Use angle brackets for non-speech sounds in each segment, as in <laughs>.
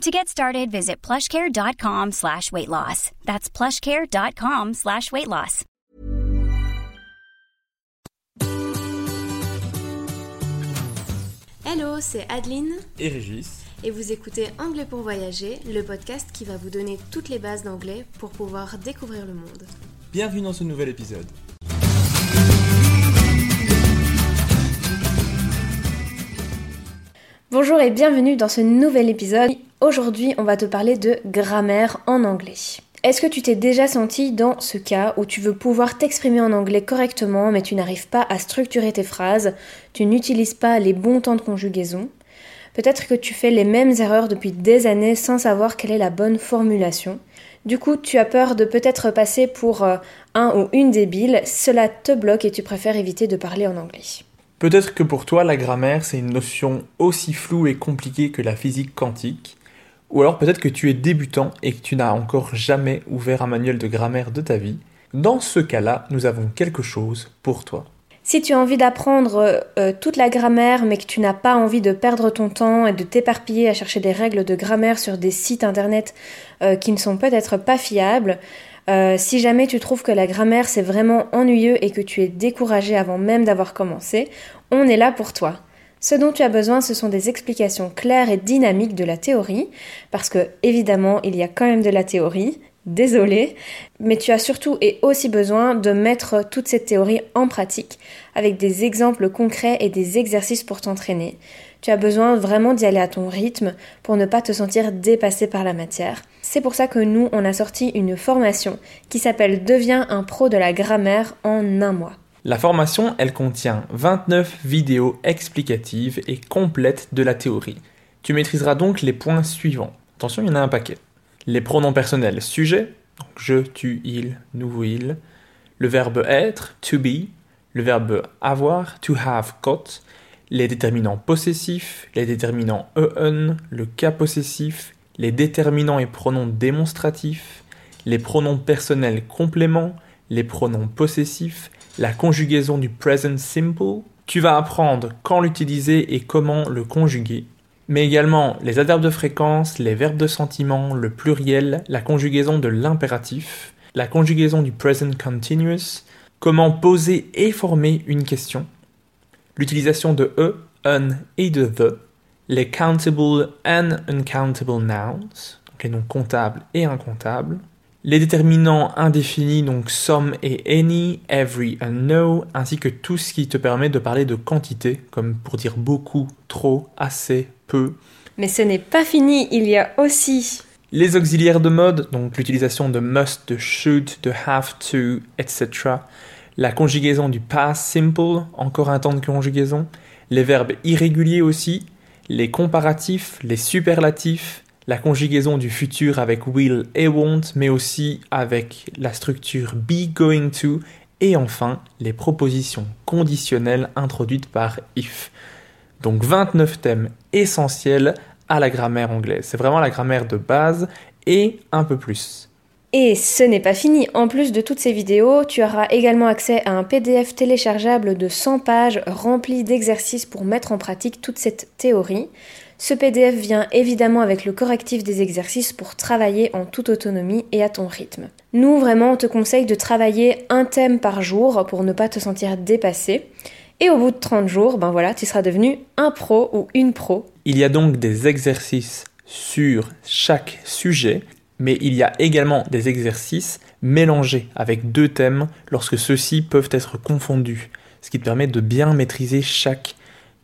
To get started, visit plushcare.com slash weight loss. That's plushcare.com slash weight loss. Hello, c'est Adeline et Régis. et vous écoutez Anglais pour voyager, le podcast qui va vous donner toutes les bases d'anglais pour pouvoir découvrir le monde. Bienvenue dans ce nouvel épisode. Bonjour et bienvenue dans ce nouvel épisode. Aujourd'hui, on va te parler de grammaire en anglais. Est-ce que tu t'es déjà senti dans ce cas où tu veux pouvoir t'exprimer en anglais correctement mais tu n'arrives pas à structurer tes phrases, tu n'utilises pas les bons temps de conjugaison? Peut-être que tu fais les mêmes erreurs depuis des années sans savoir quelle est la bonne formulation. Du coup, tu as peur de peut-être passer pour euh, un ou une débile, cela te bloque et tu préfères éviter de parler en anglais. Peut-être que pour toi, la grammaire, c'est une notion aussi floue et compliquée que la physique quantique. Ou alors peut-être que tu es débutant et que tu n'as encore jamais ouvert un manuel de grammaire de ta vie. Dans ce cas-là, nous avons quelque chose pour toi. Si tu as envie d'apprendre euh, toute la grammaire mais que tu n'as pas envie de perdre ton temps et de t'éparpiller à chercher des règles de grammaire sur des sites internet euh, qui ne sont peut-être pas fiables, euh, si jamais tu trouves que la grammaire c'est vraiment ennuyeux et que tu es découragé avant même d'avoir commencé, on est là pour toi. Ce dont tu as besoin, ce sont des explications claires et dynamiques de la théorie, parce que évidemment, il y a quand même de la théorie, désolé, mais tu as surtout et aussi besoin de mettre toute cette théorie en pratique, avec des exemples concrets et des exercices pour t'entraîner. Tu as besoin vraiment d'y aller à ton rythme pour ne pas te sentir dépassé par la matière. C'est pour ça que nous, on a sorti une formation qui s'appelle Deviens un pro de la grammaire en un mois. La formation, elle contient 29 vidéos explicatives et complètes de la théorie. Tu maîtriseras donc les points suivants. Attention, il y en a un paquet. Les pronoms personnels sujet, je, tu, il, nous, il. Le verbe être, to be. Le verbe avoir, to have got. Les déterminants possessifs, les déterminants en, le cas possessif, les déterminants et pronoms démonstratifs, les pronoms personnels compléments, les pronoms possessifs, la conjugaison du present simple. Tu vas apprendre quand l'utiliser et comment le conjuguer. Mais également les adverbes de fréquence, les verbes de sentiment, le pluriel, la conjugaison de l'impératif, la conjugaison du present continuous, comment poser et former une question, l'utilisation de e, un et de the, les countable and uncountable nouns, donc les noms comptables et incomptables, les déterminants indéfinis, donc some et any, every and no, ainsi que tout ce qui te permet de parler de quantité, comme pour dire beaucoup, trop, assez, peu. Mais ce n'est pas fini, il y a aussi Les auxiliaires de mode, donc l'utilisation de must, de should, de have to, etc. La conjugaison du past simple, encore un temps de conjugaison. Les verbes irréguliers aussi. Les comparatifs, les superlatifs, la conjugaison du futur avec will et won't, mais aussi avec la structure be going to, et enfin les propositions conditionnelles introduites par if. Donc 29 thèmes essentiels à la grammaire anglaise. C'est vraiment la grammaire de base et un peu plus. Et ce n'est pas fini, en plus de toutes ces vidéos, tu auras également accès à un PDF téléchargeable de 100 pages rempli d'exercices pour mettre en pratique toute cette théorie. Ce PDF vient évidemment avec le correctif des exercices pour travailler en toute autonomie et à ton rythme. Nous, vraiment, on te conseille de travailler un thème par jour pour ne pas te sentir dépassé. Et au bout de 30 jours, ben voilà, tu seras devenu un pro ou une pro. Il y a donc des exercices sur chaque sujet mais il y a également des exercices mélangés avec deux thèmes lorsque ceux-ci peuvent être confondus, ce qui te permet de bien maîtriser chaque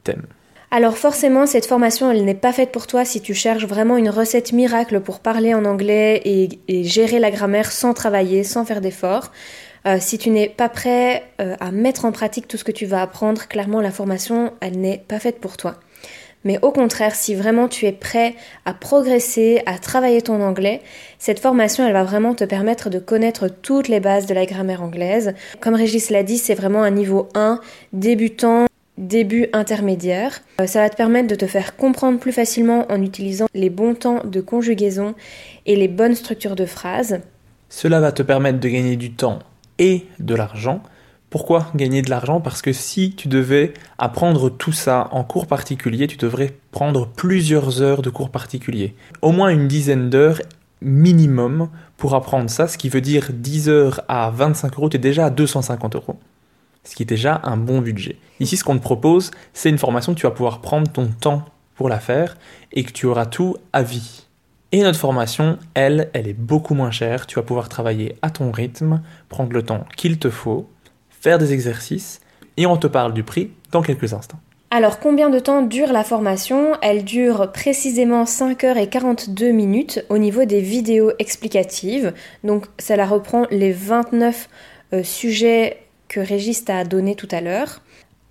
thème. Alors forcément, cette formation, elle n'est pas faite pour toi si tu cherches vraiment une recette miracle pour parler en anglais et, gérer la grammaire sans travailler, sans faire d'efforts. Euh, si tu n'es pas prêt euh, à mettre en pratique tout ce que tu vas apprendre, clairement la formation, elle n'est pas faite pour toi. Mais au contraire, si vraiment tu es prêt à progresser, à travailler ton anglais, cette formation, elle va vraiment te permettre de connaître toutes les bases de la grammaire anglaise. Comme Régis l'a dit, c'est vraiment un niveau 1, débutant, début intermédiaire. Euh, ça va te permettre de te faire comprendre plus facilement en utilisant les bons temps de conjugaison et les bonnes structures de phrases. Cela va te permettre de gagner du temps et de l'argent pourquoi gagner de l'argent? Parce que si tu devais apprendre tout ça en cours particulier, tu devrais prendre plusieurs heures de cours particuliers. Au moins une dizaine d'heures minimum pour apprendre ça, ce qui veut dire 10 heures à 25 euros, tu es déjà à 250 euros. Ce qui est déjà un bon budget. Ici, ce qu'on te propose, c'est une formation que tu vas pouvoir prendre ton temps pour la faire et que tu auras tout à vie. Et notre formation, elle, elle est beaucoup moins chère. Tu vas pouvoir travailler à ton rythme, prendre le temps qu'il te faut faire des exercices, et on te parle du prix dans quelques instants. Alors combien de temps dure la formation? Elle dure précisément 5 heures et 42 minutes au niveau des vidéos explicatives. Donc ça la reprend les 29 euh, sujets que Régis t'a donné tout à l'heure.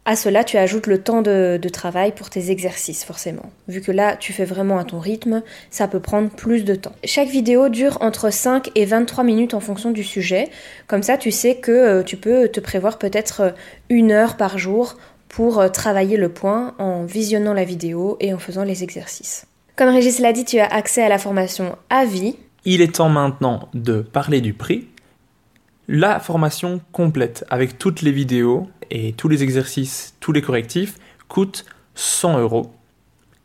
À cela, tu ajoutes le temps de, travail pour tes exercices, forcément. Vu que là, tu fais vraiment à ton rythme, ça peut prendre plus de temps. Chaque vidéo dure entre 5 et 23 minutes en fonction du sujet. Comme ça, tu sais que euh, tu peux te prévoir peut-être euh, une heure par jour pour euh, travailler le point en visionnant la vidéo et en faisant les exercices. Comme Régis l'a dit, tu as accès à la formation à vie. Il est temps maintenant de parler du prix. La formation complète avec toutes les vidéos et tous les exercices, tous les correctifs coûtent 100 euros,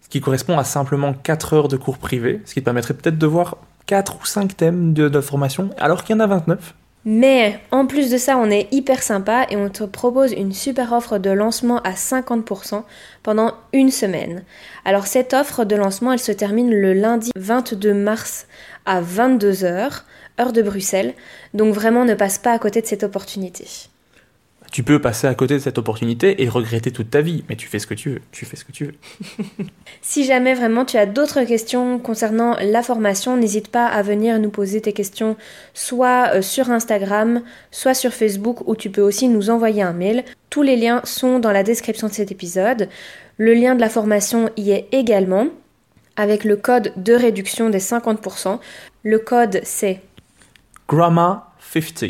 ce qui correspond à simplement 4 heures de cours privés, ce qui te permettrait peut-être de voir 4 ou 5 thèmes de, formation, alors qu'il y en a 29. Mais en plus de ça, on est hyper sympa et on te propose une super offre de lancement à 50% pendant une semaine. Alors cette offre de lancement, elle se termine le lundi 22 mars à 22h, heure de Bruxelles. Donc vraiment ne passe pas à côté de cette opportunité. Tu peux passer à côté de cette opportunité et regretter toute ta vie, mais tu fais ce que tu veux, tu fais ce que tu veux. <laughs> si jamais vraiment tu as d'autres questions concernant la formation, n'hésite pas à venir nous poser tes questions soit euh, sur Instagram, soit sur Facebook, ou tu peux aussi nous envoyer un mail. Tous les liens sont dans la description de cet épisode. Le lien de la formation y est également, avec le code de réduction des 50%. Le code c'est Grammar 50.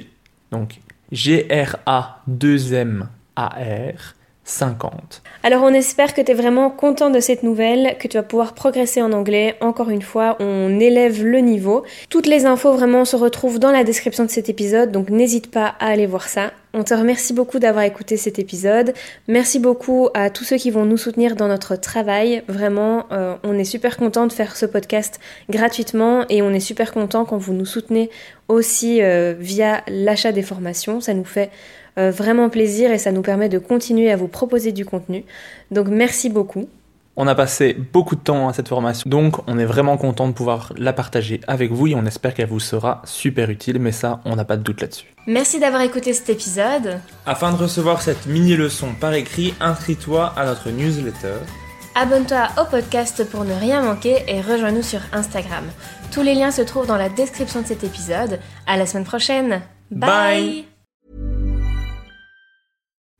Donc G-R-A-2-M-A-R 50. Alors on espère que tu es vraiment content de cette nouvelle, que tu vas pouvoir progresser en anglais. Encore une fois, on élève le niveau. Toutes les infos vraiment se retrouvent dans la description de cet épisode, donc n'hésite pas à aller voir ça. On te remercie beaucoup d'avoir écouté cet épisode. Merci beaucoup à tous ceux qui vont nous soutenir dans notre travail. Vraiment, euh, on est super content de faire ce podcast gratuitement et on est super content quand vous nous soutenez aussi euh, via l'achat des formations. Ça nous fait euh, vraiment plaisir et ça nous permet de continuer à vous proposer du contenu. Donc merci beaucoup. On a passé beaucoup de temps à cette formation, donc on est vraiment content de pouvoir la partager avec vous et on espère qu'elle vous sera super utile, mais ça, on n'a pas de doute là-dessus. Merci d'avoir écouté cet épisode. Afin de recevoir cette mini-leçon par écrit, inscris-toi à notre newsletter. Abonne-toi au podcast pour ne rien manquer et rejoins-nous sur Instagram. Tous les liens se trouvent dans la description de cet épisode. À la semaine prochaine. Bye.